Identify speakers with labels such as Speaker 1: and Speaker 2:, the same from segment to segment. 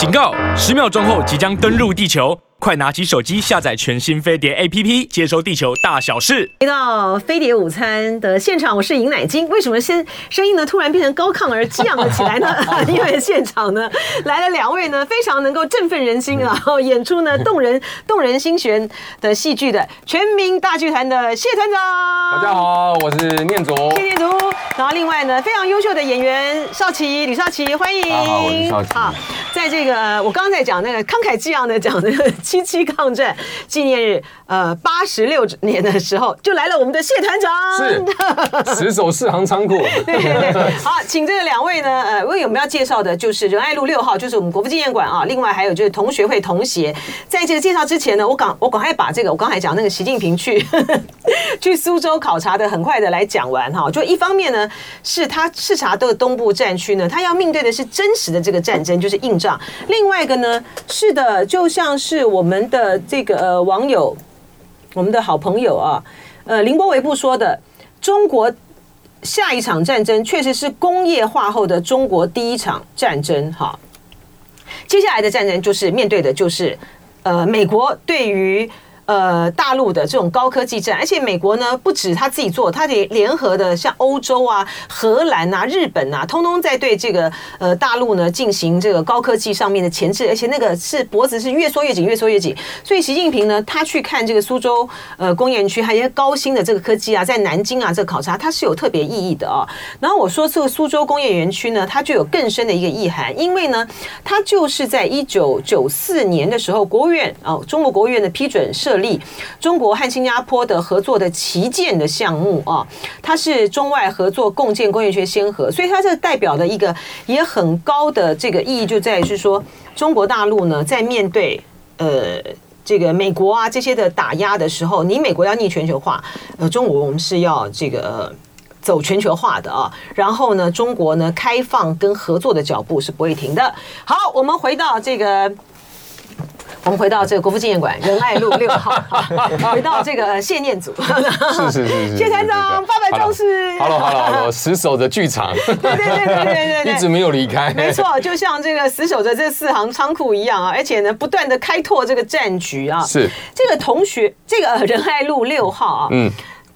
Speaker 1: 警告！十秒钟后即将登陆地球。快拿起手机下载全新飞碟 APP，接收地球大小事。
Speaker 2: 回到飞碟午餐的现场，我是尹乃菁。为什么声声音呢突然变成高亢而激昂了起来呢？因为现场呢来了两位呢非常能够振奋人心，然后演出呢动人 动人心弦的戏剧的全民大剧团的谢团长。
Speaker 3: 大家好，我是念祖。
Speaker 2: 谢念祖。然后另外呢非常优秀的演员少奇吕邵琪，欢迎。
Speaker 3: 好，我是少奇。
Speaker 2: 好，在这个我刚刚在讲那个慷慨激昂的讲那个。七七抗战纪念日，呃，八十六年的时候，就来了我们的谢团长，
Speaker 3: 是 死守四行仓库。
Speaker 2: 对对对，好，请这个两位呢，呃，为我们要介绍的就是仁爱路六号，就是我们国父纪念馆啊。另外还有就是同学会同协。在这个介绍之前呢，我赶我赶快把这个我刚才讲那个习近平去 去苏州考察的，很快的来讲完哈。就一方面呢，是他视察的东部战区呢，他要面对的是真实的这个战争，就是硬仗。另外一个呢，是的，就像是我我们的这个呃网友。我们的好朋友啊，呃，林波维布说的，中国下一场战争确实是工业化后的中国第一场战争。哈，接下来的战争就是面对的就是呃，美国对于。呃，大陆的这种高科技战，而且美国呢不止他自己做，他得联合的像欧洲啊、荷兰啊、日本啊，通通在对这个呃大陆呢进行这个高科技上面的钳制，而且那个是脖子是越缩越紧，越缩越紧。所以习近平呢，他去看这个苏州呃工业园区，还有些高新的这个科技啊，在南京啊这个考察，它是有特别意义的啊。然后我说这个苏州工业园区呢，它就有更深的一个意涵，因为呢，它就是在一九九四年的时候，国务院啊，中国国务院的批准设。立中国和新加坡的合作的旗舰的项目啊，它是中外合作共建工业区先河，所以它这代表的一个也很高的这个意义，就在于是说中国大陆呢，在面对呃这个美国啊这些的打压的时候，你美国要逆全球化，呃，中国我们是要这个走全球化的啊，然后呢，中国呢开放跟合作的脚步是不会停的。好，我们回到这个。我们回到这个国父纪念馆仁爱路六号，回到这个谢念祖，
Speaker 3: 是是是 是，
Speaker 2: 谢团长八百壮士
Speaker 3: ，Hello Hello Hello，死守着剧场，
Speaker 2: 对对对对对对，
Speaker 3: 一直没有离开，
Speaker 2: 没错，就像这个死守着这四行仓库一样啊，而且呢，不断的开拓这个战局啊，
Speaker 3: 是。
Speaker 2: 这个同学，这个仁爱路六号啊，嗯。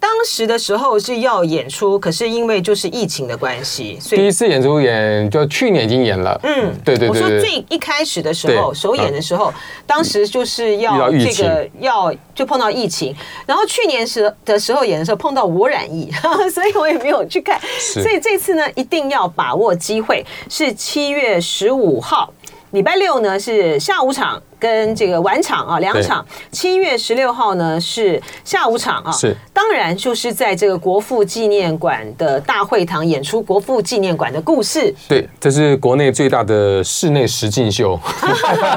Speaker 2: 当时的时候是要演出，可是因为就是疫情的关系，所以
Speaker 3: 第一次演出演就去年已经演了。嗯，对对对，对。我
Speaker 2: 说最一开始的时候，首演的时候，当时就是要这个要就碰到疫情，然后去年时的时候演的时候碰到我染疫，所以我也没有去看。所以这次呢，一定要把握机会，是七月十五号，礼拜六呢是下午场。跟这个晚场啊，两场。七月十六号呢是下午场啊，是当然就是在这个国父纪念馆的大会堂演出。国父纪念馆的故事，
Speaker 3: 对，这是国内最大的室内实境秀。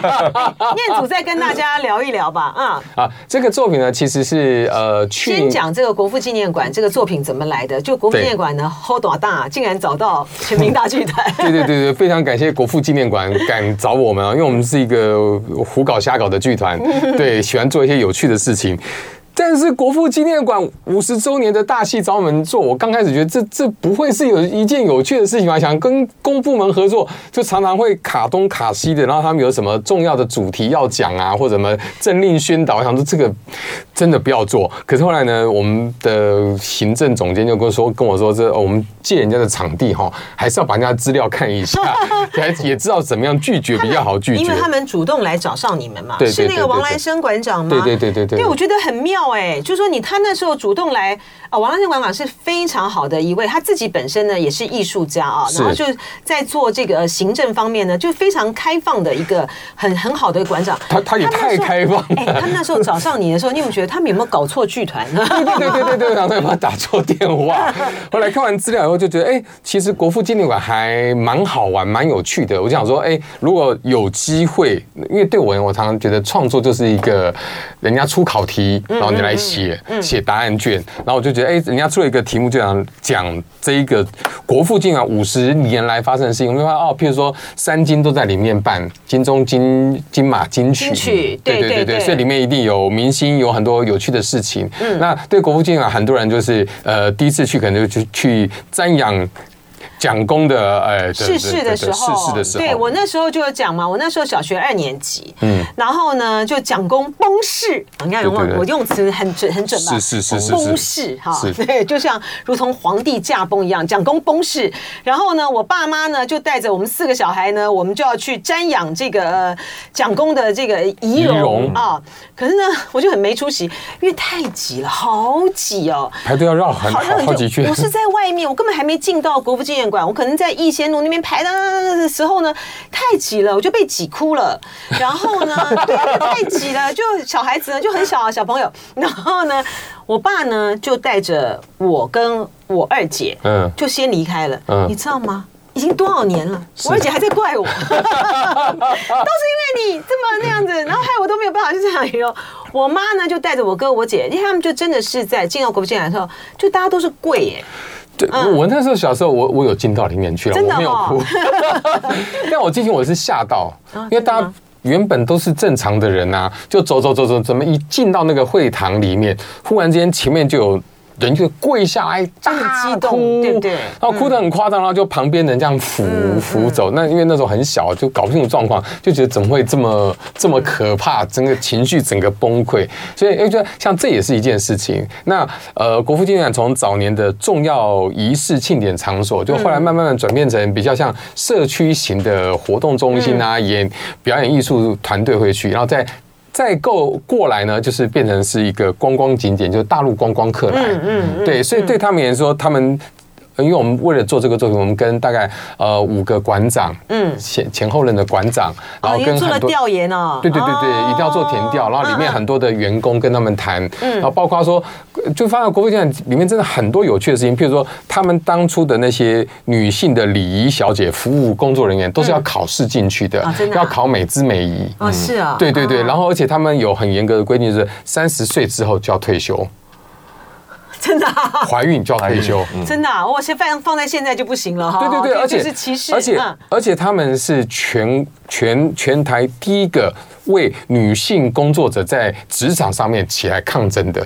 Speaker 2: 念祖再跟大家聊一聊吧，啊
Speaker 3: 啊，这个作品呢其实是呃，
Speaker 2: 先讲这个国父纪念馆这个作品怎么来的。就国父纪念馆呢，hold 多大，竟然找到全民大剧团。
Speaker 3: 对对对对，非常感谢国父纪念馆敢找我们啊，因为我们是一个。胡搞瞎搞的剧团，对，喜欢做一些有趣的事情。但是国父纪念馆五十周年的大戏找我们做，我刚开始觉得这这不会是有一件有趣的事情吧？想跟公部门合作，就常常会卡东卡西的，然后他们有什么重要的主题要讲啊，或者什么政令宣导，我想说这个真的不要做。可是后来呢，我们的行政总监就跟我说跟我说，这我们借人家的场地哈，还是要把人家资料看一下，也知道怎么样拒绝比较好拒绝，
Speaker 2: 因为他们主动来找上你们嘛，是那个王来生馆长吗？
Speaker 3: 对对对对对，
Speaker 2: 对，我觉得很妙。哎，就是说你他那时候主动来啊，王兰生馆长是非常好的一位，他自己本身呢也是艺术家啊，然后就在做这个行政方面呢，就非常开放的一个很很好的馆长。
Speaker 3: 他他也太开放了。
Speaker 2: 哎，他们那时候找上你的时候，你有没有觉得他们有没有搞错剧团呢？
Speaker 3: 对对对对对，然后他把他打错电话。后来看完资料以后，就觉得哎，其实国父纪念馆还蛮好玩，蛮有趣的。我就想说，哎，如果有机会，因为对我我常常觉得创作就是一个人家出考题，然后。来写写答案卷，然后我就觉得，哎，人家出了一个题目，就想讲这一个国父纪念馆五十年来发生的事情。我们就发现哦，譬如说三金都在里面办金钟、金金马、金曲，对对对对，所以里面一定有明星，有很多有趣的事情。那对国父纪念馆，很多人就是呃第一次去，可能就去去瞻仰。蒋公的哎
Speaker 2: 逝世的时候，
Speaker 3: 逝世的时候，
Speaker 2: 对我那时候就有讲嘛，我那时候小学二年级，嗯，然后呢，就蒋公崩逝，你看我我用词很准很准吧？
Speaker 3: 是是是
Speaker 2: 崩逝哈，对，就像如同皇帝驾崩一样，蒋公崩逝。然后呢，我爸妈呢就带着我们四个小孩呢，我们就要去瞻仰这个蒋公的这个遗容啊。可是呢，我就很没出息，因为太挤了，好挤哦，
Speaker 3: 排队要绕很好好几圈。
Speaker 2: 我是在外面，我根本还没进到国父纪念馆，我可能在逸仙路那边排的时候呢，太挤了，我就被挤哭了。然后呢，对，太挤了，就小孩子呢就很小啊，小朋友。然后呢，我爸呢就带着我跟我二姐，嗯，就先离开了。嗯，你知道吗？已经多少年了，我二姐还在怪我，都是因为你这么那样子，然后害我都没有办法去这样游。我妈呢就带着我哥我姐，因为他们就真的是在进到国父纪念馆的时候，就大家都是跪耶。
Speaker 3: 对，我那时候小时候，我我有进到里面去了，我没有哭。但我进去我是吓到，因为大家原本都是正常的人呐，就走走走走，怎么一进到那个会堂里面，忽然之间前面就有。人就跪下来大哭，
Speaker 2: 对不对？
Speaker 3: 然后哭得很夸张，然后就旁边人这样扶扶走。那因为那时候很小，就搞不清楚状况，就觉得怎么会这么 这么可怕，整个情绪整个崩溃。所以哎，觉得像这也是一件事情。那呃，国父纪念馆从早年的重要仪式庆典场所，就后来慢慢的转变成比较像社区型的活动中心啊，演表演艺术团队会去，然后再。再够过来呢，就是变成是一个观光景点，就是大陆观光客来，嗯嗯，对，所以对他们来说，他们。因为我们为了做这个作品，我们跟大概呃五个馆长，嗯，前前后任的馆长，然后跟
Speaker 2: 做了调研哦，
Speaker 3: 对对对对，一定要做填调，然后里面很多的员工跟他们谈，嗯。然后包括说，就发现国父纪念里面真的很多有趣的事情，譬如说他们当初的那些女性的礼仪小姐、服务工作人员都是要考试进去的，要考美姿美仪，
Speaker 2: 哦是啊，
Speaker 3: 对对对，然后而且他们有很严格的规定，是三十岁之后就要退休。
Speaker 2: 真的，
Speaker 3: 怀孕就要退休，
Speaker 2: 真的，我先放放在现在就不行了哈。
Speaker 3: 对对对，而且
Speaker 2: 是歧视，
Speaker 3: 而且而且他们是全全全台第一个为女性工作者在职场上面起来抗争的。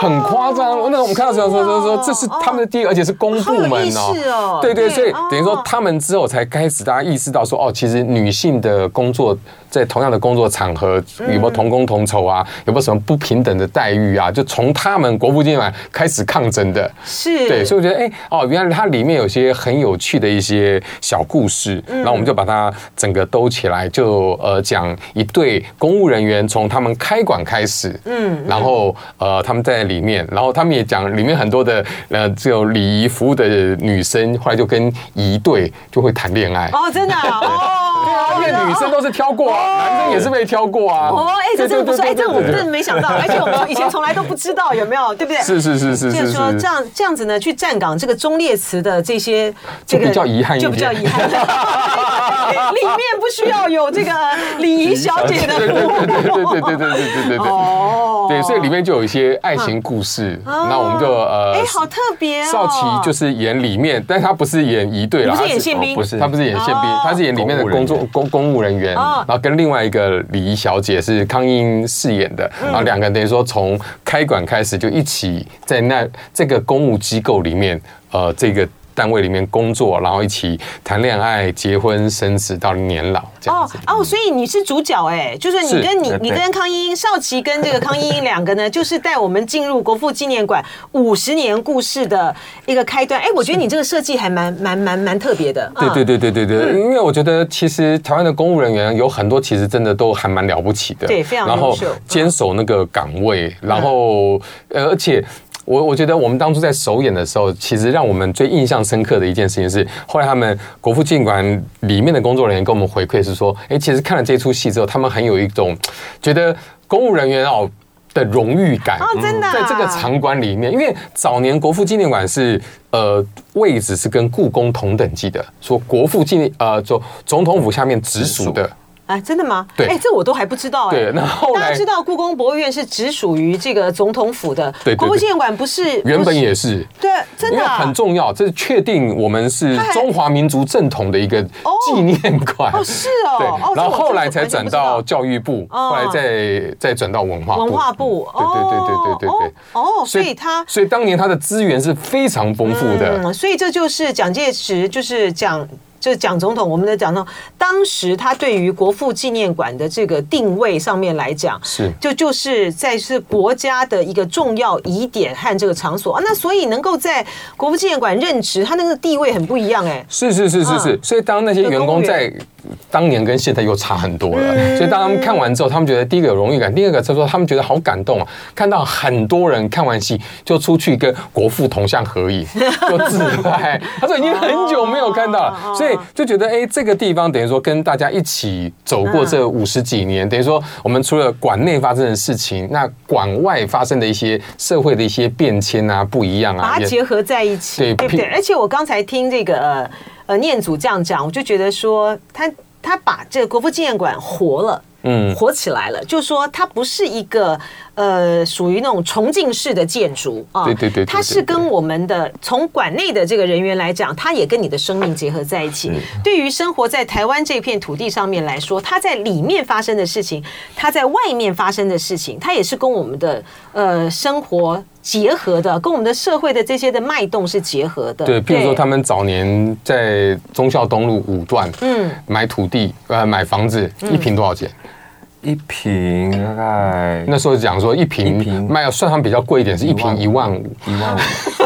Speaker 3: 很夸张，那我们看到时候说说说，这是他们的第一个，而且是公部门哦。对对，所以等于说他们之后才开始大家意识到说，哦，其实女性的工作在同样的工作场合有没有同工同酬啊？有没有什么不平等的待遇啊？就从他们国父纪念馆开始抗争的。
Speaker 2: 是。
Speaker 3: 对，所以我觉得，哎，哦，原来它里面有些很有趣的一些小故事，然后我们就把它整个兜起来，就呃讲一对公务人员从他们开馆开始，嗯，然后呃他们在。里面，然后他们也讲里面很多的呃，这种礼仪服务的女生，后来就跟一队就会谈恋爱
Speaker 2: 哦，真的哦，
Speaker 3: 因为女生都是挑过，男生也是被挑过啊。
Speaker 2: 哦，哎，这真的不错，哎，这我真的没想到，而且我们以前从来都不知道有没有，对不对？
Speaker 3: 是是是是，
Speaker 2: 就是说这样这样子呢，去站岗这个中列词的这些，
Speaker 3: 这个比较遗憾
Speaker 2: 就比较遗憾，里面不需要有这个礼仪小姐的服务，
Speaker 3: 对对对对对对对对对对，哦，对，所以里面就有一些爱情。故事，那我们就呃，
Speaker 2: 哎，好特别哦。
Speaker 3: 少奇就是演里面，但他不是演一队了，
Speaker 2: 他是演宪兵，
Speaker 3: 不是，他不是演宪兵，他是演里面的工作公公务人员，然后跟另外一个礼仪小姐是康英饰演的，然后两个人等于说从开馆开始就一起在那这个公务机构里面，呃，这个。单位里面工作，然后一起谈恋爱、结婚、生子到年老这样子。
Speaker 2: 哦哦，所以你是主角哎，就是你跟你你跟康英少奇跟这个康英两个呢，就是带我们进入国父纪念馆五十年故事的一个开端。哎，我觉得你这个设计还蛮蛮蛮蛮特别的。
Speaker 3: 对对对对对对，因为我觉得其实台湾的公务人员有很多，其实真的都还蛮了不起的。
Speaker 2: 对，非常。
Speaker 3: 然后坚守那个岗位，然后而且。我我觉得我们当初在首演的时候，其实让我们最印象深刻的一件事情是，后来他们国父纪念馆里面的工作人员跟我们回馈是说，哎，其实看了这出戏之后，他们很有一种觉得公务人员哦的荣誉感。
Speaker 2: 哦，真的，
Speaker 3: 在这个场馆里面，因为早年国父纪念馆是呃位置是跟故宫同等级的，说国父纪念呃总总统府下面直属的。
Speaker 2: 啊，真的吗？
Speaker 3: 对，
Speaker 2: 哎，这我都还不知道哎。
Speaker 3: 对，那后来
Speaker 2: 大家知道故宫博物院是直属于这个总统府的，
Speaker 3: 对，
Speaker 2: 国父纪念馆不是
Speaker 3: 原本也是，
Speaker 2: 对，真的
Speaker 3: 很重要，这是确定我们是中华民族正统的一个纪念馆。
Speaker 2: 哦，是哦。
Speaker 3: 对，然后后来才转到教育部，后来再再转到文化部。
Speaker 2: 文化部，
Speaker 3: 对对对对对对对。
Speaker 2: 哦，所以他，
Speaker 3: 所以当年他的资源是非常丰富的。
Speaker 2: 嗯所以这就是蒋介石，就是讲。就是蒋总统，我们的蒋总统当时他对于国父纪念馆的这个定位上面来讲，
Speaker 3: 是。
Speaker 2: 就就是在是国家的一个重要疑点和这个场所啊，那所以能够在国父纪念馆任职，他那个地位很不一样哎。
Speaker 3: 是是是是是，所以当那些员工在当年跟现在又差很多了，所以当他们看完之后，他们觉得第一个有荣誉感，第二个他说他们觉得好感动啊，看到很多人看完戏就出去跟国父铜像合影，就自拍，他说已经很久没有看到了，所以。就觉得哎，这个地方等于说跟大家一起走过这五十几年，等于说我们除了馆内发生的事情，那馆外发生的一些社会的一些变迁啊，不一样啊，
Speaker 2: 把它结合在一起，对不对？而且我刚才听这个呃呃念祖这样讲，我就觉得说他他把这个国父纪念馆活了。嗯，活起来了，就是说它不是一个呃属于那种重庆式的建筑啊，
Speaker 3: 对对对，
Speaker 2: 它是跟我们的从馆内的这个人员来讲，它也跟你的生命结合在一起。对于生活在台湾这片土地上面来说，它在里面发生的事情，它在外面发生的事情，它也是跟我们的呃生活结合的，跟我们的社会的这些的脉动是结合的。
Speaker 3: 对，譬如说他们早年在忠孝东路五段，嗯，买土地呃买房子，一平多少钱？
Speaker 4: 一瓶大概
Speaker 3: 那时候讲说一瓶卖要算上比较贵一点，是一瓶一万五，
Speaker 4: 一万五。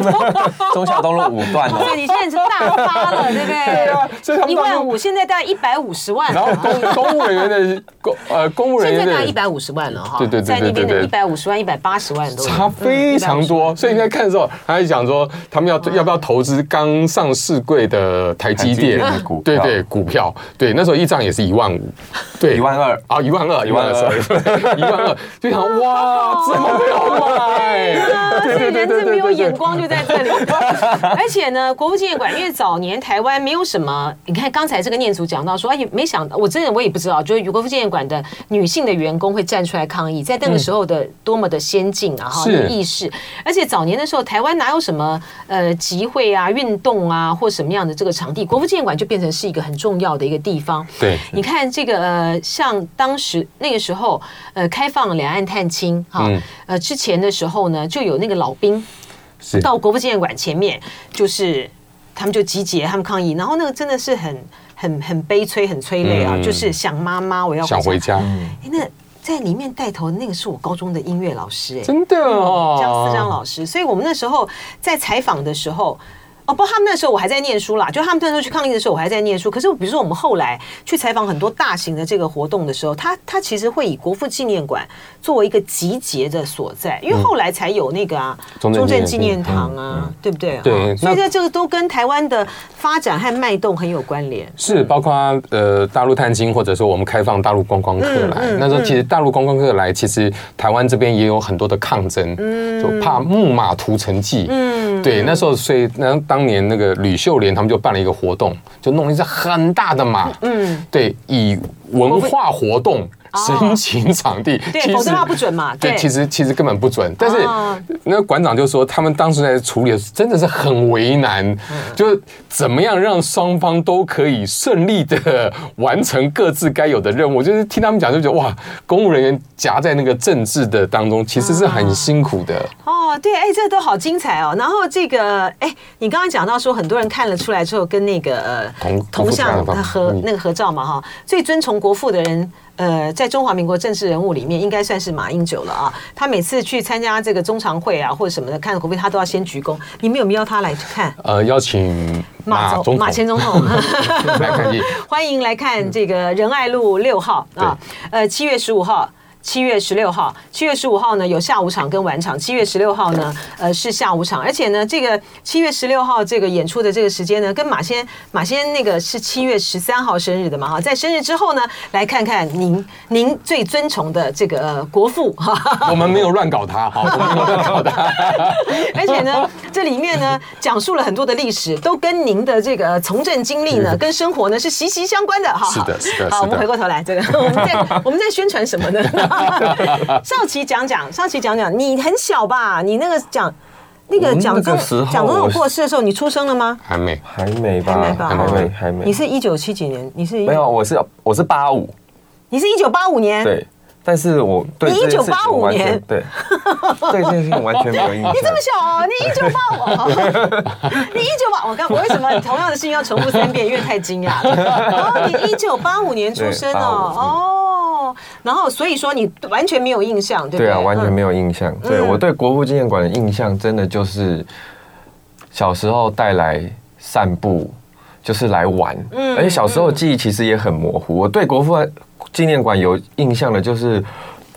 Speaker 4: 中孝东路五段哦，
Speaker 2: 对，你现在是大发了，对不对？对啊，一万五现在大概一百五十万。
Speaker 3: 然后公公务人员的公呃公务人员
Speaker 2: 现在大概一百五十万了哈，
Speaker 3: 对对对，
Speaker 2: 在那边的一百五十万、一百八十万都
Speaker 3: 差非常多。所以你在看的时候，他还讲说他们要要不要投资刚上市柜的台积电股，对对股票，对那时候一张也是一万五，对。
Speaker 4: 一万二。
Speaker 3: 啊一万二。一万二，一万二，就想哇，怎么没有买？
Speaker 2: 所以人真没有眼光就在这里。而且呢，国父纪念馆，因为早年台湾没有什么，你看刚才这个念祖讲到说，哎，没想到，我真的我也不知道，就是国父纪念馆的女性的员工会站出来抗议，在那个时候的多么的先进啊，哈，意识。而且早年的时候，台湾哪有什么呃集会啊、运动啊，或什么样的这个场地，国父纪念馆就变成是一个很重要的一个地方。
Speaker 3: 对，
Speaker 2: 你看这个呃，像当时。那个时候，呃，开放两岸探亲哈，呃，之前的时候呢，就有那个老兵到国父纪念馆前面，就是他们就集结，他们抗议，然后那个真的是很很很悲催，很催泪啊，就是想妈妈，我要
Speaker 3: 想回家。
Speaker 2: 哎，那在里面带头的那个是我高中的音乐老师，哎，
Speaker 3: 真的哦，
Speaker 2: 姜思章老师，所以我们那时候在采访的时候。哦，不，他们那时候我还在念书啦。就他们那时候去抗议的时候，我还在念书。可是，比如说我们后来去采访很多大型的这个活动的时候，他他其实会以国父纪念馆作为一个集结的所在，因为后来才有那个啊，中正纪念堂啊，对不对？
Speaker 3: 对，
Speaker 2: 所以在这个都跟台湾的发展和脉动很有关联。
Speaker 3: 是，包括呃大陆探亲，或者说我们开放大陆观光客来。那时候其实大陆观光客来，其实台湾这边也有很多的抗争，嗯就怕木马屠城记。嗯，对，那时候所以那。当年那个吕秀莲他们就办了一个活动，就弄了一只很大的马，嗯，对，以文化活动。申请场地，
Speaker 2: 对，否则他不准嘛。
Speaker 3: 对，其实其实根本不准。但是那个馆长就说，他们当时在处理的真的是很为难，就是怎么样让双方都可以顺利的完成各自该有的任务。就是听他们讲，就觉得哇，公务人员夹在那个政治的当中，其实是很辛苦的。
Speaker 2: 哦，对，哎，这都好精彩哦。然后这个，哎，你刚刚讲到说，很多人看了出来之后，跟那个呃铜铜像的合那个合照嘛，哈，最尊崇国父的人。呃，在中华民国政治人物里面，应该算是马英九了啊。他每次去参加这个中常会啊，或者什么的，看国父，他都要先鞠躬。你们有没有邀他来看？
Speaker 3: 呃，邀请马总统、
Speaker 2: 马前总统 来看，欢迎来看这个仁爱路六号啊。呃，七月十五号七月十六号，七月十五号呢有下午场跟晚场，七月十六号呢，呃是下午场，而且呢这个七月十六号这个演出的这个时间呢，跟马先马先那个是七月十三号生日的嘛哈，在生日之后呢，来看看您您最尊崇的这个、呃、国父哈，
Speaker 3: 我们没有乱搞他哈，我们没有乱搞他，
Speaker 2: 而且呢这里面呢讲述了很多的历史，都跟您的这个从政经历呢跟生活呢是息息相关的哈。
Speaker 3: 是的，是的，
Speaker 2: 好，我们回过头来这个我们在我们在宣传什么呢？少奇讲讲，少奇讲讲，你很小吧？你那个讲那个蒋中蒋总统过世的时候，你出生了吗？
Speaker 3: 还没，
Speaker 4: 还没吧？还没吧？还没，还没。
Speaker 2: 你是一九七几年？你是
Speaker 4: 没有？我是我是八五，
Speaker 2: 你是一九八五年？
Speaker 4: 对，但是我对
Speaker 2: 你一九八五年，
Speaker 4: 对，对这件事情完全没有印象。
Speaker 2: 你这么小哦？你一九八五，你一九八，我刚我为什么同样的事情要重复三遍？因为太惊讶了。哦，你一九八五年出生哦，哦。然后，所以说你完全没有印象，对不对？
Speaker 4: 对啊，完全没有印象。对，我对国父纪念馆的印象，真的就是小时候带来散步，就是来玩。嗯，而且小时候记忆其实也很模糊。我对国父纪念馆有印象的，就是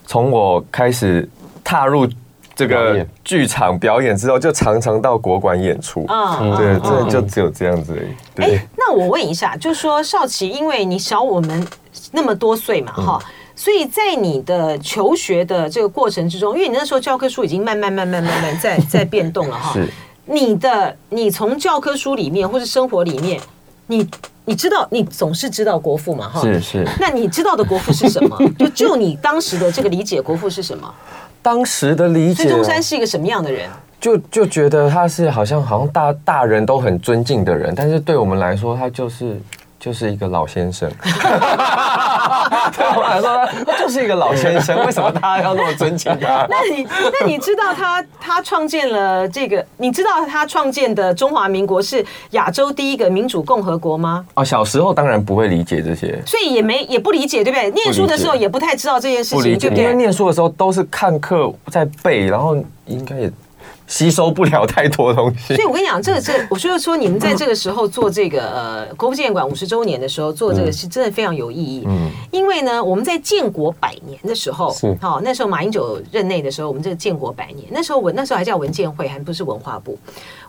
Speaker 4: 从我开始踏入这个剧场表演之后，就常常到国馆演出。嗯，对，真的就只有这样子而已。对，
Speaker 2: 那我问一下，就是说少奇，因为你小我们那么多岁嘛，哈。所以在你的求学的这个过程之中，因为你那时候教科书已经慢慢慢慢慢慢在 在变动了哈。是。你的你从教科书里面或是生活里面，你你知道你总是知道国父嘛哈？
Speaker 4: 是是。
Speaker 2: 那你知道的国父是什么？就就你当时的这个理解，国父是什么？
Speaker 4: 当时的理解，
Speaker 2: 孙中山是一个什么样的人？
Speaker 4: 就就觉得他是好像好像大大人都很尊敬的人，但是对我们来说，他就是。就是一个老先生，对我来说，他就是一个老先生。为什么大家要那么尊敬他？
Speaker 2: 那你那你知道他他创建了这个？你知道他创建的中华民国是亚洲第一个民主共和国吗？
Speaker 4: 哦，小时候当然不会理解这些，
Speaker 2: 所以也没也不理解，对不对？念书的时候也不太知道这件事情，对不对？
Speaker 4: 因为念书的时候都是看课在背，然后应该也。吸收不了太多东西，
Speaker 2: 所以我跟你讲，这个这个，我觉得说你们在这个时候做这个呃国父纪念馆五十周年的时候做这个是真的非常有意义。嗯，因为呢，我们在建国百年的时候，是。好那时候马英九任内的时候，我们这个建国百年，那时候文那时候还叫文建会，还不是文化部。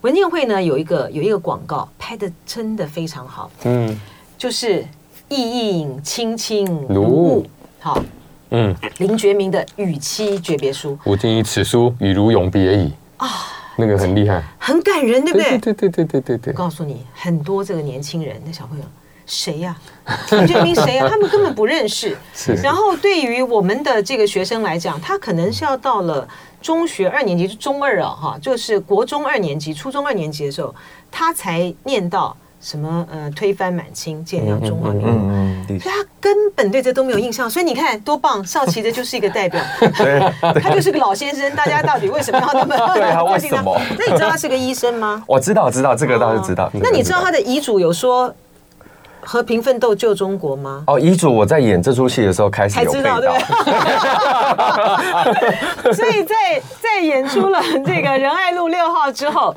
Speaker 2: 文建会呢有一个有一个广告拍的真的非常好，嗯，就是意映卿卿如晤，好，嗯，林觉民的与妻诀别书，
Speaker 3: 吾今以此书与汝永别矣。啊，那个很厉害，
Speaker 2: 很感人，对不对？
Speaker 3: 对对对对对对。
Speaker 2: 我告诉你，很多这个年轻人，那小朋友谁呀？陈俊明谁呀？他们根本不认识。是。然后对于我们的这个学生来讲，他可能是要到了中学二年级，就中二啊，哈，就是国中二年级、初中二年级的时候，他才念到。什么呃，推翻满清，建立中华民国，嗯嗯，所以他根本对这都没有印象。所以你看多棒，少奇的就是一个代表，他就是个老先生。大家到底为什么要那么
Speaker 4: 对他为什么？
Speaker 2: 那你知道他是个医生吗？
Speaker 4: 我知道，知道这个倒是知道。
Speaker 2: 那你知道他的遗嘱有说和平奋斗救中国吗？
Speaker 4: 哦，遗嘱我在演这出戏的时候开始才知道，对不对。
Speaker 2: 所以在在演出了这个仁爱路六号之后。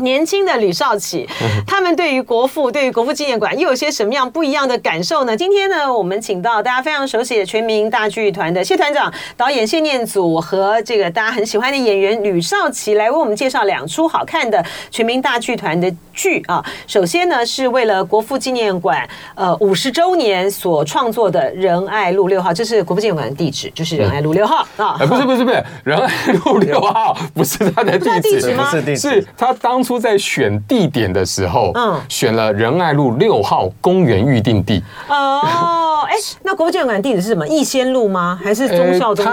Speaker 2: 年轻的吕少奇，他们对于国父、对于国父纪念馆又有些什么样不一样的感受呢？今天呢，我们请到大家非常熟悉的全民大剧团的谢团长、导演谢念祖和这个大家很喜欢的演员吕少奇来为我们介绍两出好看的全民大剧团的剧啊。首先呢，是为了国父纪念馆呃五十周年所创作的仁爱路六号，这是国父纪念馆的地址，就是仁 爱路六号啊。
Speaker 3: 不是不是不是，仁爱路六号不是他的地址
Speaker 2: 吗？
Speaker 3: 是他当初。出在选地点的时候，嗯，选了仁爱路六号公园预定地。
Speaker 2: 哦，哎，那国父纪念馆地址是什么？逸仙路吗？还是忠孝东路？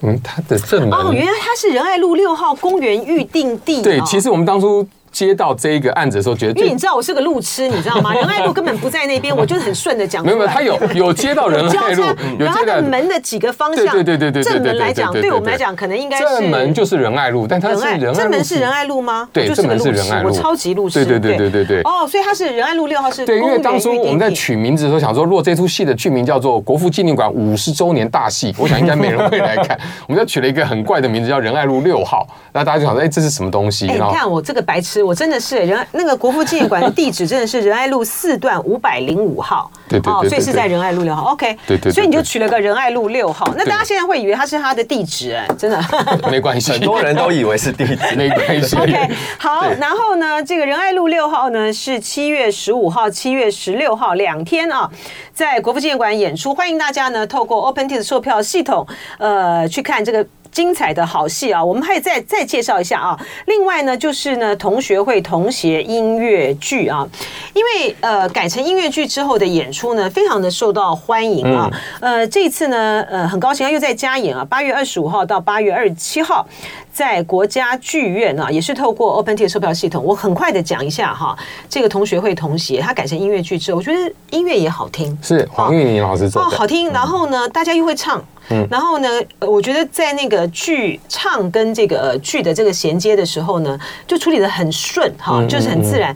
Speaker 3: 嗯，它的正门。
Speaker 2: 哦，原来它是仁爱路六号公园预定地。
Speaker 3: 对，其实我们当初。接到这一个案子的时候，觉得
Speaker 2: 因为你知道我是个路痴，你知道吗？仁爱路根本不在那边，我就很顺的讲。
Speaker 3: 没有没有，他有 有接到仁爱路，
Speaker 2: 有接到门的几个方向。
Speaker 3: 对对对对对，
Speaker 2: 正门来讲，对我们来讲，可能应该是
Speaker 3: 正门就是仁爱路，但它是仁爱
Speaker 2: 正门是仁爱路吗？
Speaker 3: 对，正门是仁爱路，
Speaker 2: 我超级路痴。
Speaker 3: 对对对对对对。
Speaker 2: 哦，所以它是仁爱路六号是。
Speaker 3: 对，因为当初我们在取名字的时候，想说，如果这出戏的剧名叫做《国父纪念馆五十周年大戏》，我想应该没人会来看。我们就取了一个很怪的名字，叫仁爱路六号。那大家就想说，哎，这是什么东西？
Speaker 2: 哎，你看我这个白痴。师，我真的是仁爱那个国父纪念馆的地址真的是仁爱路四段五百零五号，
Speaker 3: 对对对，
Speaker 2: 所以是在仁爱路六号。OK，
Speaker 3: 对对，
Speaker 2: 所以你就取了个仁爱路六号。那大家现在会以为它是它的地址，哎，真的
Speaker 3: 没关系，
Speaker 4: 很多人都以为是地址，
Speaker 3: 没关系。
Speaker 2: OK，好，然后呢，这个仁爱路六号呢是七月十五号、七月十六号两天啊，在国父纪念馆演出，欢迎大家呢透过 OpenTix 售票系统呃去看这个。精彩的好戏啊！我们还再再介绍一下啊。另外呢，就是呢，同学会同协音乐剧啊，因为呃改成音乐剧之后的演出呢，非常的受到欢迎啊。呃，这次呢，呃，很高兴啊，又在加演啊，八月二十五号到八月二十七号，在国家剧院啊，也是透过 OpenTix 售票系统。我很快的讲一下哈，这个同学会同协，它改成音乐剧之后，我觉得音乐也好听，
Speaker 3: 是黄韵玲老师做的，
Speaker 2: 哦，好听。然后呢，大家又会唱。嗯，然后呢，我觉得在那个剧唱跟这个剧的这个衔接的时候呢，就处理的很顺哈，就是很自然。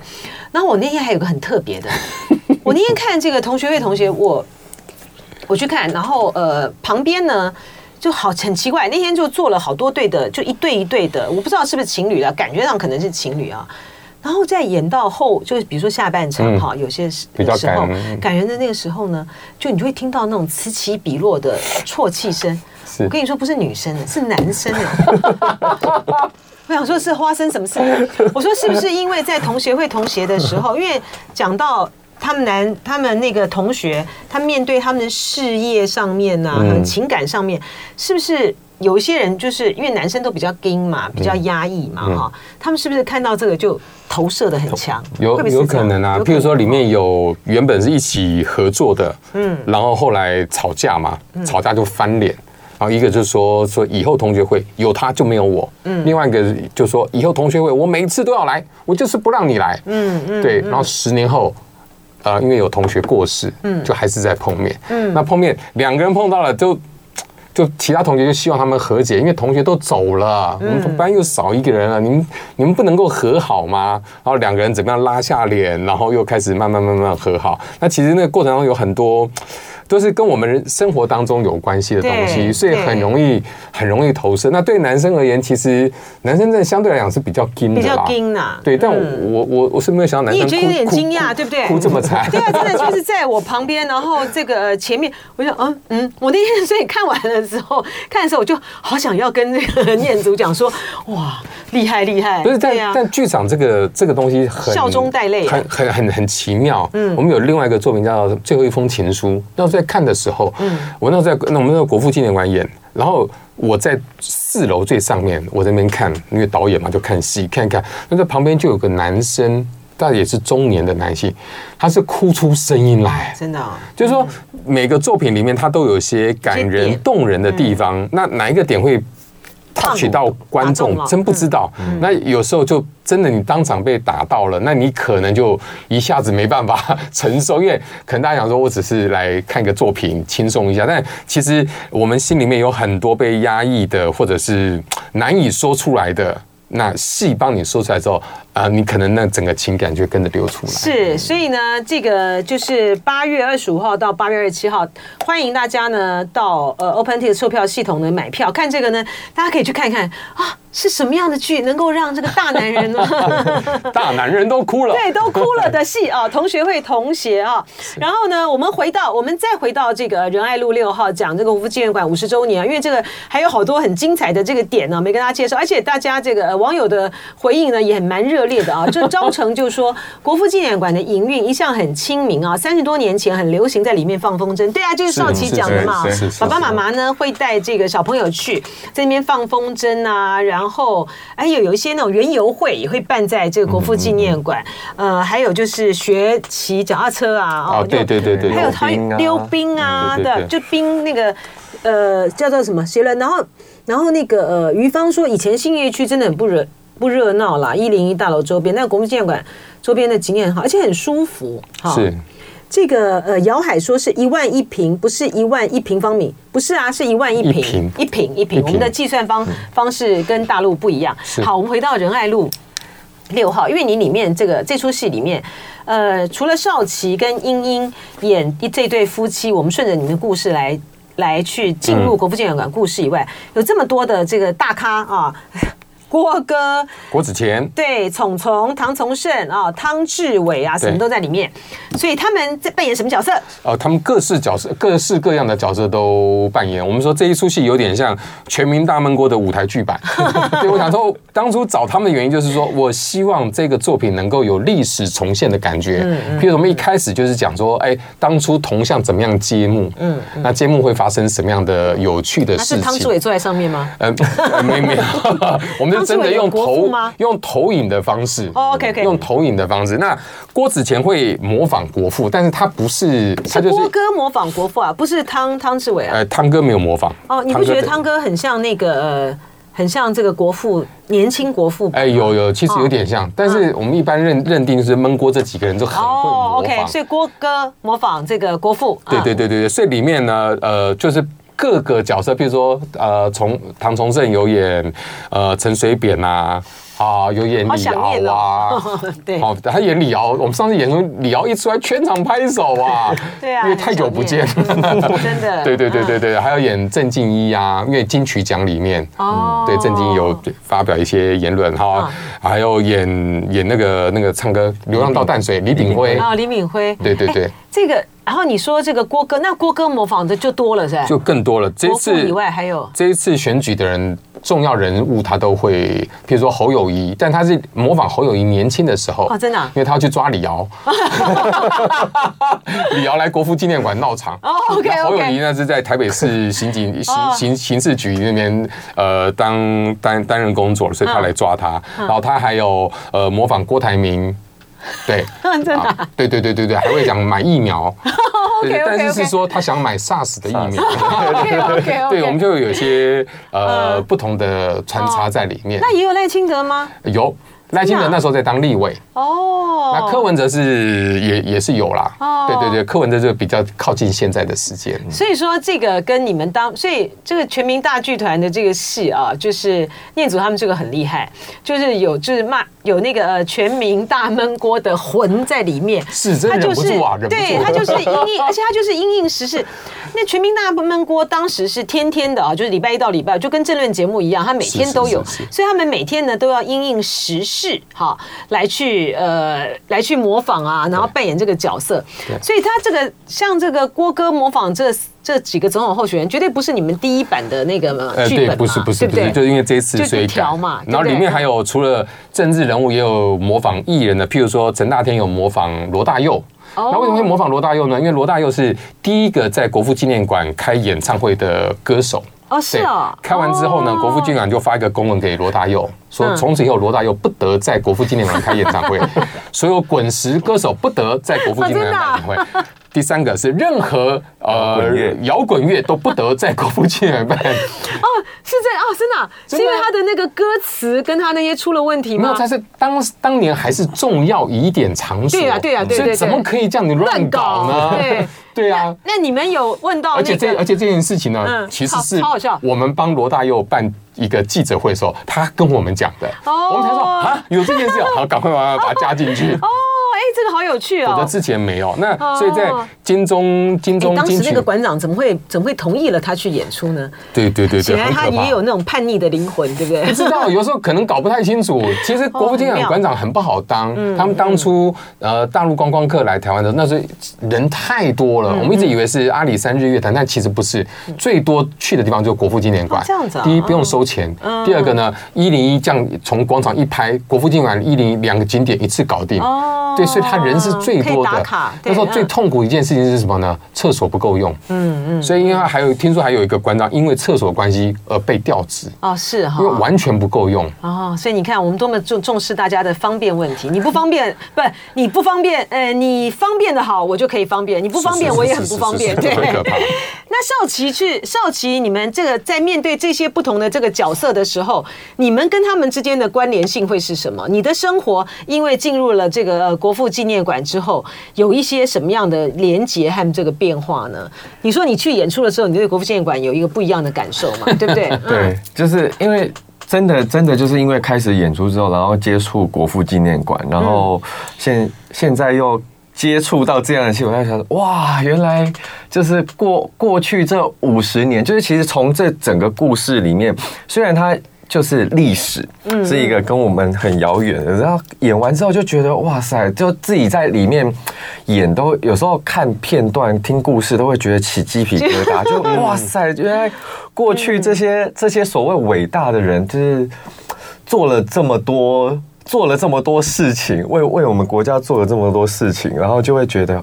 Speaker 2: 然后我那天还有个很特别的，我那天看这个同学会同学，我我去看，然后呃旁边呢就好很奇怪，那天就坐了好多对的，就一对一对的，我不知道是不是情侣了，感觉上可能是情侣啊。然后再演到后，就是比如说下半场哈，有些时时候感人的那个时候呢，就你就会听到那种此起彼落的啜泣声。我跟你说，不是女生，是男生。我想说，是发生什么事？我说是不是因为在同学会同学的时候，因为讲到他们男他们那个同学，他面对他们的事业上面呐、啊，情感上面，是不是？有一些人就是因为男生都比较硬嘛，比较压抑嘛，哈，他们是不是看到这个就投射的很强？
Speaker 3: 有有可能啊，譬如说里面有原本是一起合作的，嗯，然后后来吵架嘛，吵架就翻脸，然后一个就是说说以后同学会有他就没有我，嗯，另外一个就说以后同学会我每一次都要来，我就是不让你来，嗯嗯，对，然后十年后，呃，因为有同学过世，嗯，就还是在碰面，嗯，那碰面两个人碰到了就。就其他同学就希望他们和解，因为同学都走了，我们班又少一个人了，你们你们不能够和好吗？然后两个人怎么样拉下脸，然后又开始慢慢慢慢和好。那其实那个过程中有很多。都是跟我们人生活当中有关系的东西，所以很容易很容易投射。那对男生而言，其实男生真的相对来讲是比较硬的啦，比较硬呐。对，但我我我是没有想到男生，你也觉得有点惊讶，对不对？哭这么惨。对啊，真的就是在我旁边，然后这个前面，我就嗯嗯，我那天所以看完了之后，看的时候我就好想要跟那个念祖讲说，哇，厉害厉害。不是，但但剧场这个这个东西很笑中带泪，很很很很奇妙。嗯，我们有另外一个作品叫《最后一封情书》，那。在看的时候，嗯，我那时候在那我们那个国父纪念馆演，然后我在四楼最上面，我在那边看，因为导演嘛，就看戏看一看。那在旁边就有个男生，但也是中年的男性，他是哭出声音来，真的，就是说每个作品里面他都有一些感人动人的地方，那哪一个点会？取到观众真不知道，那有时候就真的你当场被打到了，那你可能就一下子没办法 承受，因为可能大家想说我只是来看个作品轻松一下，但其实我们心里面有很多被压抑的，或者是难以说出来的。那戏帮你说出来之后，啊、呃，你可能那整个情感就跟着流出来。是，所以呢，这个就是八月二十五号到八月二十七号，欢迎大家呢到呃 OpenTix 售票系统呢买票看这个呢，大家可以去看看啊。是什么样的剧能够让这个大男人呢？大男人都哭了，对，都哭了的戏啊！同学会同学啊，然后呢，我们回到，我们再回到这个仁爱路六号讲这个胡夫纪念馆五十周年啊，因为这个还有好多很精彩的这个点呢，没跟大家介绍，而且大家这个网友的回应呢也很蛮热烈的啊。这章程就说，国父纪念馆的营运一向很亲民啊，三十多年前很流行在里面放风筝，对啊，就是少奇讲的嘛，爸爸妈妈呢会带这个小朋友去在那边放风筝啊，然后。哎有有一些那种园游会也会办在这个国父纪念馆，呃，还有就是学骑脚踏车啊，哦，对对对对，还有他溜冰啊的，就冰那个呃叫做什么？学了，然后然后那个呃于芳说，以前新业区真的很不热不热闹啦，一零一大楼周边，那个国父纪念馆周边的景点很好，而且很舒服，哈。是。这个呃，姚海说是一万一平，不是一万一平方米，不是啊，是一万一平，一平一平。我们的计算方方式跟大陆不一样。好，我们回到仁爱路六号，因为你里面这个这出戏里面，呃，除了少奇跟英英演一这对夫妻，我们顺着你们的故事来来去进入国父纪念馆故事以外，有这么多的这个大咖啊。
Speaker 2: 郭哥、
Speaker 3: 郭子乾，
Speaker 2: 对，聪聪、唐崇盛啊、汤志伟啊，什么都在里面。所以他们在扮演什么角色？
Speaker 3: 哦，他们各式角色、各式各样的角色都扮演。我们说这一出戏有点像《全民大闷锅》的舞台剧版。对，我想说，当初找他们的原因就是说，我希望这个作品能够有历史重现的感觉。嗯嗯。譬如我们一开始就是讲说，哎，当初铜像怎么样揭幕？嗯。那揭幕会发生什么样的有趣的事情？
Speaker 2: 是汤志伟坐在上面吗？
Speaker 3: 嗯，没没有，我们。就真的用投用投影的方式
Speaker 2: ，OK OK，
Speaker 3: 用投影的方式。那郭子乾会模仿国父，但是他不是，他就是
Speaker 2: 郭哥模仿国父啊，不是汤汤志伟啊。
Speaker 3: 呃，汤哥没有模仿。
Speaker 2: 哦，你不觉得汤哥很像那个呃，很像这个国父年轻国父？
Speaker 3: 哎，有有，其实有点像，但是我们一般认认定是闷锅这几个人都很会模仿。
Speaker 2: OK，所以郭哥模仿这个国父。
Speaker 3: 对对对对对，所以里面呢，呃，就是。各个角色，譬如说，呃，从唐崇盛有演，呃，陈水扁呐，啊，有演李敖啊，
Speaker 2: 对，好，
Speaker 3: 他演李敖，我们上次演出李敖一出来，全场拍手啊，
Speaker 2: 对啊，
Speaker 3: 因为太久不见，
Speaker 2: 真的，
Speaker 3: 对对对对对，还有演郑敬一啊，因为金曲奖里面，哦，对，郑敬一有发表一些言论哈，还有演演那个那个唱歌《流浪到淡水》李炳辉。
Speaker 2: 啊，李炳辉，
Speaker 3: 对对对，
Speaker 2: 这个。然后你说这个郭哥，那郭哥模仿的就多了，是吧？
Speaker 3: 就更多了。这一次
Speaker 2: 以外还有？
Speaker 3: 这一次选举的人，重要人物他都会，譬如说侯友谊，但他是模仿侯友谊年轻的时候
Speaker 2: 哦，真的，
Speaker 3: 因为他要去抓李敖，李敖来国父纪念馆闹场。
Speaker 2: 哦，OK OK。
Speaker 3: 侯友谊呢是在台北市刑警刑刑刑事局那边呃当担担任工作，所以他来抓他。然后他还有呃模仿郭台铭。对，
Speaker 2: 真的，
Speaker 3: 对对对对对，还会讲买疫苗，对，但是是说他想买 SARS 的疫苗，对，我们就有一些呃不同的穿插在里面。
Speaker 2: 那也有赖清德吗？
Speaker 3: 有。赖清德那时候在当立委。
Speaker 2: 哦，
Speaker 3: 那柯文哲是也也是有啦，哦，对对对，柯文哲就比较靠近现在的时间。
Speaker 2: 所以说这个跟你们当，所以这个全民大剧团的这个戏啊，就是念祖他们这个很厉害，就是有就是骂有那个呃全民大闷锅的魂在里面，
Speaker 3: 是真忍不住啊，忍不住，
Speaker 2: 对他就是因应，而且他就是因应时事。那全民大闷锅当时是天天的啊，就是礼拜一到礼拜就跟政论节目一样，他每天都有，所以他们每天呢都要因应时事。是好来去呃来去模仿啊，然后扮演这个角色，所以他这个像这个郭哥模仿这这几个总统候选人，绝对不是你们第一版的那个剧本嘛，
Speaker 3: 不是不是不是，就因为这一次所以
Speaker 2: 调嘛。
Speaker 3: 然后里面还有除了政治人物，也有模仿艺人的，譬如说陈大天有模仿罗大佑。那为什么会模仿罗大佑呢？因为罗大佑是第一个在国父纪念馆开演唱会的歌手。
Speaker 2: 哦，是哦。
Speaker 3: 开完之后呢，国父纪念馆就发一个公文给罗大佑，说从此以后罗大佑不得在国父纪念馆开演唱会，所有滚石歌手不得在国父纪念馆开演唱会。第三个是任何呃摇滚乐都不得在国父纪念馆办。哦，
Speaker 2: 是这样哦，真的，是因为他的那个歌词跟他那些出了问题吗？
Speaker 3: 没有，他是当当年还是重要疑点场所。
Speaker 2: 对啊，对啊，对对。
Speaker 3: 所以怎么可以这样你乱搞呢？
Speaker 2: 对。
Speaker 3: 对啊，
Speaker 2: 那你们有问到？
Speaker 3: 而且这而且这件事情呢，其实是我们帮罗大佑办一个记者会的时候，他跟我们讲的。哦，我们才说啊，有这件事，好，赶快把它加进去。哦。
Speaker 2: 哎，这个好有趣哦！
Speaker 3: 我的之前没有，那所以在金钟金钟，
Speaker 2: 当时那个馆长怎么会怎么会同意了他去演出呢？
Speaker 3: 对对对对，
Speaker 2: 显然他也有那种叛逆的灵魂，对不对？
Speaker 3: 不知道，有时候可能搞不太清楚。其实国父纪念馆馆长很不好当，他们当初呃大陆观光客来台湾的那时候人太多了，我们一直以为是阿里山日月潭，但其实不是，最多去的地方就是国父纪念馆。
Speaker 2: 这样子，
Speaker 3: 第一不用收钱，第二个呢一零一这样从广场一拍，国父纪念馆一零一两个景点一次搞定。哦，对。所以他人是最多的。那时候最痛苦一件事情是什么呢？厕所不够用。嗯嗯。所以因为还有听说还有一个馆长因为厕所关系而被调职。
Speaker 2: 哦，是哈。
Speaker 3: 因为完全不够用。
Speaker 2: 哦，所以你看我们多么重重视大家的方便问题。你不方便，不，你不方便，呃，你方便的好，我就可以方便；你不方便，我也很不方便。对。那少奇去少奇，你们这个在面对这些不同的这个角色的时候，你们跟他们之间的关联性会是什么？你的生活因为进入了这个。呃，国父纪念馆之后有一些什么样的连结和这个变化呢？你说你去演出的时候，你对国父纪念馆有一个不一样的感受嘛？对不对？
Speaker 4: 对，就是因为真的真的就是因为开始演出之后，然后接触国父纪念馆，然后现现在又接触到这样的戏，我在想，哇，原来就是过过去这五十年，就是其实从这整个故事里面，虽然它。就是历史，是一个跟我们很遥远的。然后演完之后就觉得哇塞，就自己在里面演，都有时候看片段、听故事都会觉得起鸡皮疙瘩。就哇塞，原来过去这些这些所谓伟大的人，就是做了这么多，做了这么多事情，为为我们国家做了这么多事情，然后就会觉得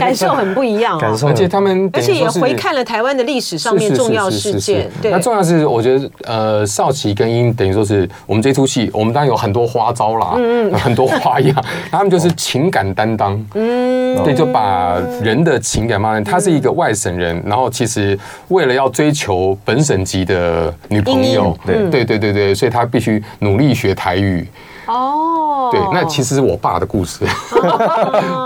Speaker 2: 感受很不一样啊！
Speaker 3: 而且他们，
Speaker 2: 而且也回看了台湾的历史上面重要事件。对，
Speaker 3: 那重要是我觉得，呃，少奇跟英等于说是我们这出戏，我们当然有很多花招啦，嗯，很多花样。他们就是情感担当，嗯，对，就把人的情感嘛，他是一个外省人，然后其实为了要追求本省籍的女朋友，对，对，对，对，对，所以他必须努力学台语。哦，对，那其实是我爸的故事。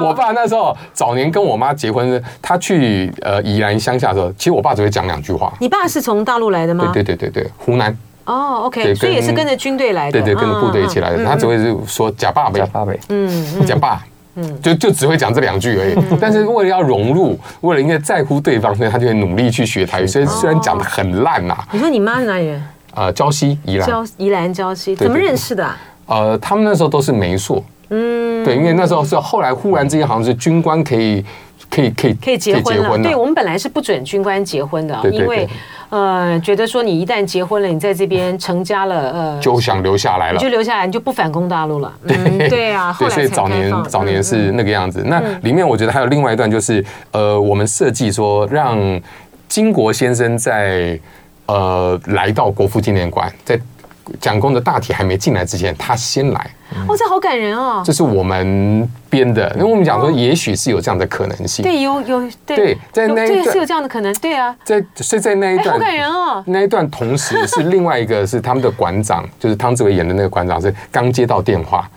Speaker 3: 我爸那时候早年跟我妈结婚，他去呃宜兰乡下的时候，其实我爸只会讲两句话。
Speaker 2: 你爸是从大陆来的吗？
Speaker 3: 对对对对对，湖南。
Speaker 2: 哦，OK，所以也是跟着军队来的。
Speaker 3: 对对，跟着部队一起来的。他只会是说假爸呗，假爸呗，嗯，假爸，嗯，就就只会讲这两句而已。但是为了要融入，为了因为在乎对方，所以他就会努力去学台语。所以虽然讲的很烂呐。
Speaker 2: 你说你妈是哪里人？
Speaker 3: 呃，礁溪宜兰。
Speaker 2: 礁宜兰礁溪，怎么认识的？
Speaker 3: 呃，他们那时候都是媒妁，嗯，对，因为那时候是后来忽然之间，好像是军官可以可以可以
Speaker 2: 可以结婚了。对，我们本来是不准军官结婚的，因为呃，觉得说你一旦结婚了，你在这边成家了，呃，
Speaker 3: 就想留下来了，
Speaker 2: 就留下来，你就不反攻大陆了。对对啊，后来
Speaker 3: 所以早年早年是那个样子。那里面我觉得还有另外一段，就是呃，我们设计说让金国先生在呃来到国父纪念馆在。蒋公的大体还没进来之前，他先来。
Speaker 2: 哦，这好感人哦！
Speaker 3: 这是我们编的，因为我们讲说，也许是有这样的可能性。
Speaker 2: 对，有有对，在那一段是有这样的可能，对啊，
Speaker 3: 在所以在那一段
Speaker 2: 好感人哦。
Speaker 3: 那一段同时是另外一个是他们的馆长，就是汤志伟演的那个馆长，是刚接到电话，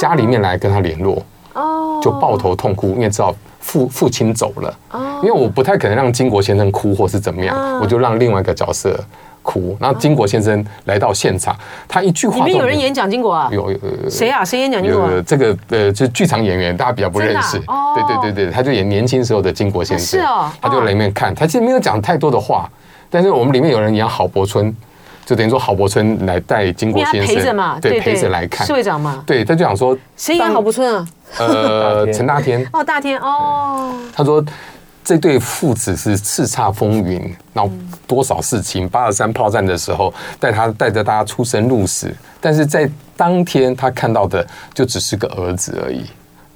Speaker 3: 家里面来跟他联络，哦，就抱头痛哭，因为知道父父亲走了。哦，因为我不太可能让金国先生哭或是怎么样，我就让另外一个角色。哭，然后经国先生来到现场，他一句话。里面
Speaker 2: 有人演蒋经国啊？
Speaker 3: 有有
Speaker 2: 谁啊？谁演蒋经国？
Speaker 3: 这个呃，就是剧场演员，大家比较不认识。对对对对，他就演年轻时候的金国先生。是哦。他就在里面看，他其实没有讲太多的话，但是我们里面有人演郝柏村，就等于说郝柏村来带金国先生
Speaker 2: 陪着嘛，
Speaker 3: 对，陪着来看。
Speaker 2: 是会长嘛。
Speaker 3: 对，他就想说，
Speaker 2: 谁演郝柏村啊？
Speaker 3: 呃，陈大天。
Speaker 2: 哦，大天哦。
Speaker 3: 他说。这对父子是叱咤风云，然后多少事情，八二三炮战的时候，带他带着大家出生入死，但是在当天他看到的就只是个儿子而已。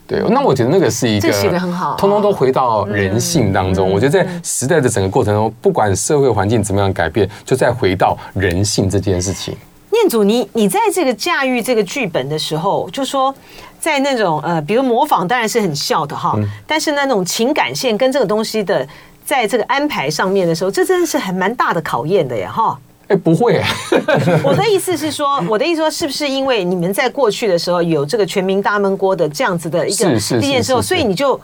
Speaker 3: 对，那我觉得那个是一
Speaker 2: 个，写的很好，
Speaker 3: 通通都回到人性当中。我觉得在时代的整个过程中，不管社会环境怎么样改变，就再回到人性这件事情。
Speaker 2: 念祖，你你在这个驾驭这个剧本的时候，就说。在那种呃，比如模仿当然是很笑的哈，但是那种情感线跟这个东西的，在这个安排上面的时候，这真的是很蛮大的考验的呀哈。
Speaker 3: 哎，不会啊，
Speaker 2: 我的意思是说，我的意思说，是不是因为你们在过去的时候有这个全民大闷锅的这样子的一个历练之后，所以你就。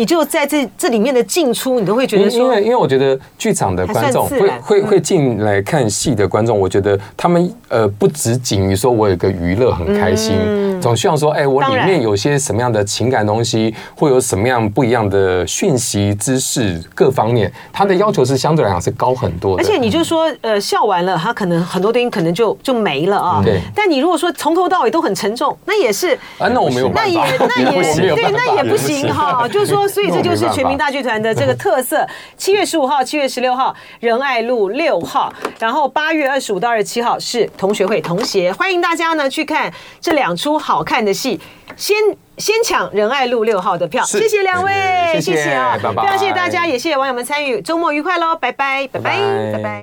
Speaker 2: 你就在这这里面的进出，你都会觉得说，
Speaker 3: 因为因为我觉得剧场的观众会会会进来看戏的观众，我觉得他们呃不只仅于说我有个娱乐很开心，总希望说，哎，我里面有些什么样的情感东西，会有什么样不一样的讯息、知识各方面，他的要求是相对来讲是高很多的。
Speaker 2: 而且你就说，呃，笑完了，他可能很多东西可能就就没了啊。对。但你如果说从头到尾都很沉重，那也是
Speaker 3: 啊，那我没有办法，
Speaker 2: 那也那也 对，那也不行 哈。就是说。所以这就是全民大剧团的这个特色。七月十五号、七月十六号，仁爱路六号，然后八月二十五到二十七号是同学会同协，欢迎大家呢去看这两出好看的戏。先先抢仁爱路六号的票，谢谢两位，谢谢啊，非常谢谢大家，也谢谢网友们参与，周末愉快喽，拜拜，拜拜，拜拜。